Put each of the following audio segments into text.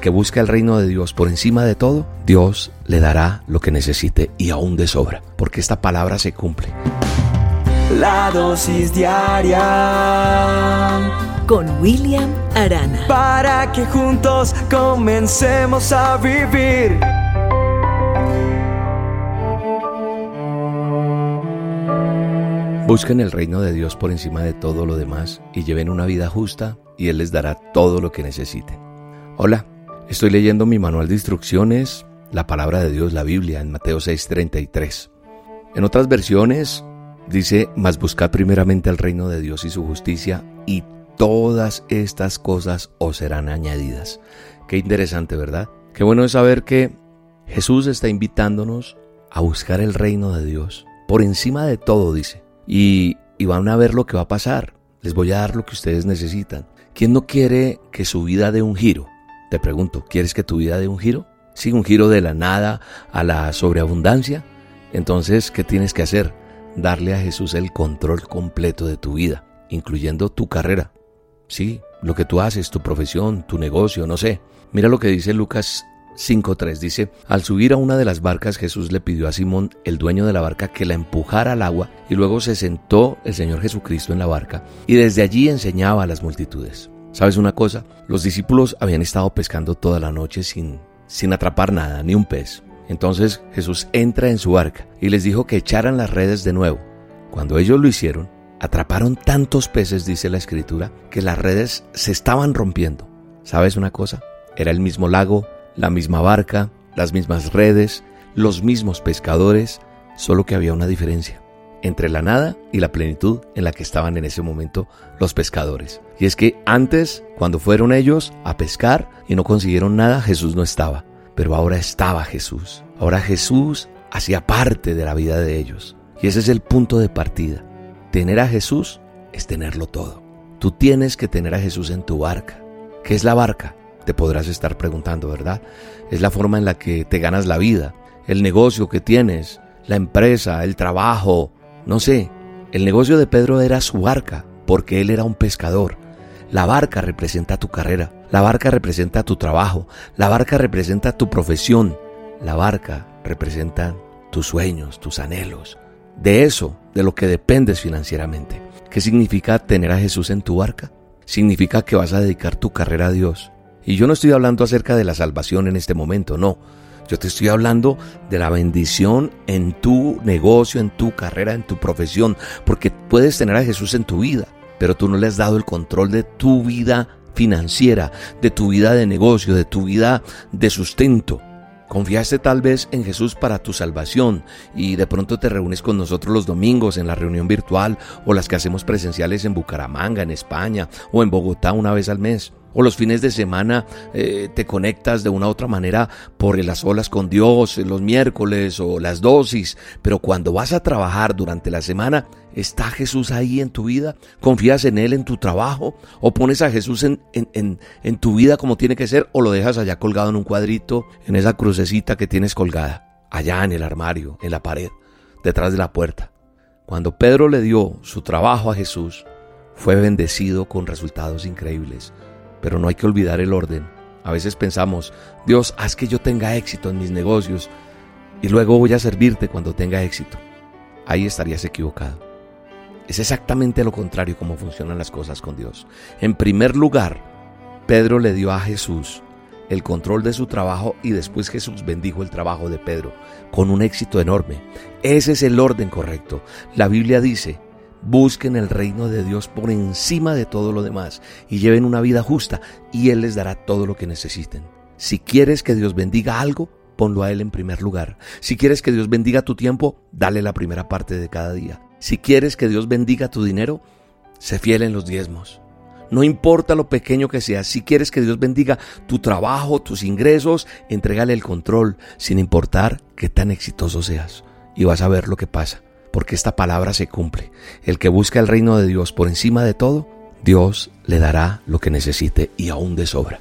el que busca el reino de Dios por encima de todo, Dios le dará lo que necesite y aún de sobra, porque esta palabra se cumple. La dosis diaria con William Arana. Para que juntos comencemos a vivir. Busquen el reino de Dios por encima de todo lo demás y lleven una vida justa y Él les dará todo lo que necesiten. Hola, estoy leyendo mi manual de instrucciones, la palabra de Dios, la Biblia, en Mateo 6:33. En otras versiones dice, mas buscad primeramente el reino de Dios y su justicia y todas estas cosas os serán añadidas. Qué interesante, ¿verdad? Qué bueno es saber que Jesús está invitándonos a buscar el reino de Dios. Por encima de todo, dice y, van a ver lo que va a pasar. Les voy a dar lo que ustedes necesitan. ¿Quién no quiere que su vida dé un giro? Te pregunto, ¿quieres que tu vida dé un giro? Sí, un giro de la nada a la sobreabundancia. Entonces, ¿qué tienes que hacer? Darle a Jesús el control completo de tu vida, incluyendo tu carrera. Sí, lo que tú haces, tu profesión, tu negocio, no sé. Mira lo que dice Lucas 5.3 dice, al subir a una de las barcas Jesús le pidió a Simón, el dueño de la barca, que la empujara al agua y luego se sentó el Señor Jesucristo en la barca y desde allí enseñaba a las multitudes. ¿Sabes una cosa? Los discípulos habían estado pescando toda la noche sin, sin atrapar nada, ni un pez. Entonces Jesús entra en su barca y les dijo que echaran las redes de nuevo. Cuando ellos lo hicieron, atraparon tantos peces, dice la escritura, que las redes se estaban rompiendo. ¿Sabes una cosa? Era el mismo lago, la misma barca, las mismas redes, los mismos pescadores, solo que había una diferencia entre la nada y la plenitud en la que estaban en ese momento los pescadores. Y es que antes, cuando fueron ellos a pescar y no consiguieron nada, Jesús no estaba. Pero ahora estaba Jesús. Ahora Jesús hacía parte de la vida de ellos. Y ese es el punto de partida. Tener a Jesús es tenerlo todo. Tú tienes que tener a Jesús en tu barca. ¿Qué es la barca? Te podrás estar preguntando, ¿verdad? Es la forma en la que te ganas la vida, el negocio que tienes, la empresa, el trabajo, no sé. El negocio de Pedro era su barca, porque él era un pescador. La barca representa tu carrera, la barca representa tu trabajo, la barca representa tu profesión, la barca representa tus sueños, tus anhelos. De eso, de lo que dependes financieramente. ¿Qué significa tener a Jesús en tu barca? Significa que vas a dedicar tu carrera a Dios, y yo no estoy hablando acerca de la salvación en este momento, no. Yo te estoy hablando de la bendición en tu negocio, en tu carrera, en tu profesión, porque puedes tener a Jesús en tu vida, pero tú no le has dado el control de tu vida financiera, de tu vida de negocio, de tu vida de sustento. Confiaste tal vez en Jesús para tu salvación y de pronto te reúnes con nosotros los domingos en la reunión virtual o las que hacemos presenciales en Bucaramanga, en España o en Bogotá una vez al mes. O los fines de semana eh, te conectas de una u otra manera por las olas con Dios, los miércoles o las dosis. Pero cuando vas a trabajar durante la semana, ¿está Jesús ahí en tu vida? ¿Confías en Él en tu trabajo? ¿O pones a Jesús en, en, en tu vida como tiene que ser? ¿O lo dejas allá colgado en un cuadrito, en esa crucecita que tienes colgada? Allá en el armario, en la pared, detrás de la puerta. Cuando Pedro le dio su trabajo a Jesús, fue bendecido con resultados increíbles. Pero no hay que olvidar el orden. A veces pensamos, Dios, haz que yo tenga éxito en mis negocios y luego voy a servirte cuando tenga éxito. Ahí estarías equivocado. Es exactamente lo contrario como funcionan las cosas con Dios. En primer lugar, Pedro le dio a Jesús el control de su trabajo y después Jesús bendijo el trabajo de Pedro con un éxito enorme. Ese es el orden correcto. La Biblia dice, Busquen el reino de Dios por encima de todo lo demás y lleven una vida justa y Él les dará todo lo que necesiten. Si quieres que Dios bendiga algo, ponlo a Él en primer lugar. Si quieres que Dios bendiga tu tiempo, dale la primera parte de cada día. Si quieres que Dios bendiga tu dinero, sé fiel en los diezmos. No importa lo pequeño que sea, si quieres que Dios bendiga tu trabajo, tus ingresos, entrégale el control, sin importar qué tan exitoso seas. Y vas a ver lo que pasa porque esta palabra se cumple. El que busca el reino de Dios por encima de todo, Dios le dará lo que necesite y aún de sobra.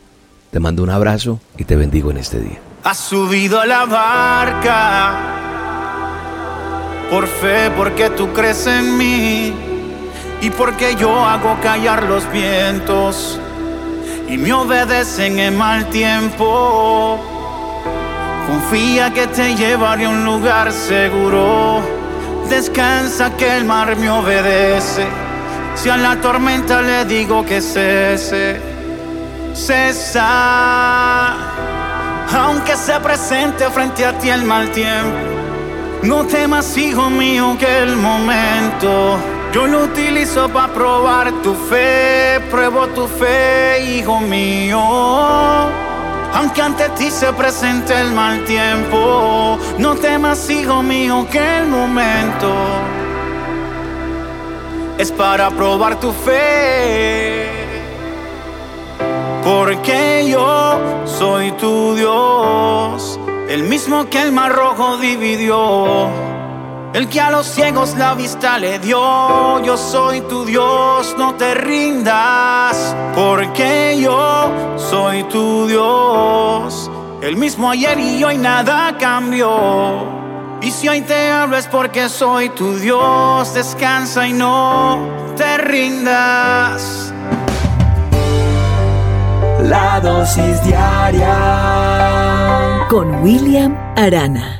Te mando un abrazo y te bendigo en este día. Has subido a la barca por fe, porque tú crees en mí y porque yo hago callar los vientos y me obedecen en mal tiempo. Confía que te llevaré a un lugar seguro. Descansa que el mar me obedece. Si a la tormenta le digo que cese, cesa. Aunque se presente frente a ti el mal tiempo, no temas, hijo mío, que el momento yo lo utilizo para probar tu fe, pruebo tu fe, hijo mío. Aunque ante ti se presente el mal tiempo, no temas, hijo mío, que el momento es para probar tu fe. Porque yo soy tu Dios, el mismo que el mar rojo dividió el que a los ciegos la vista le dio, yo soy tu Dios, no te rindas, porque yo soy tu Dios. El mismo ayer y hoy nada cambió. Y si hoy te hablo es porque soy tu Dios, descansa y no te rindas. La dosis diaria con William Arana.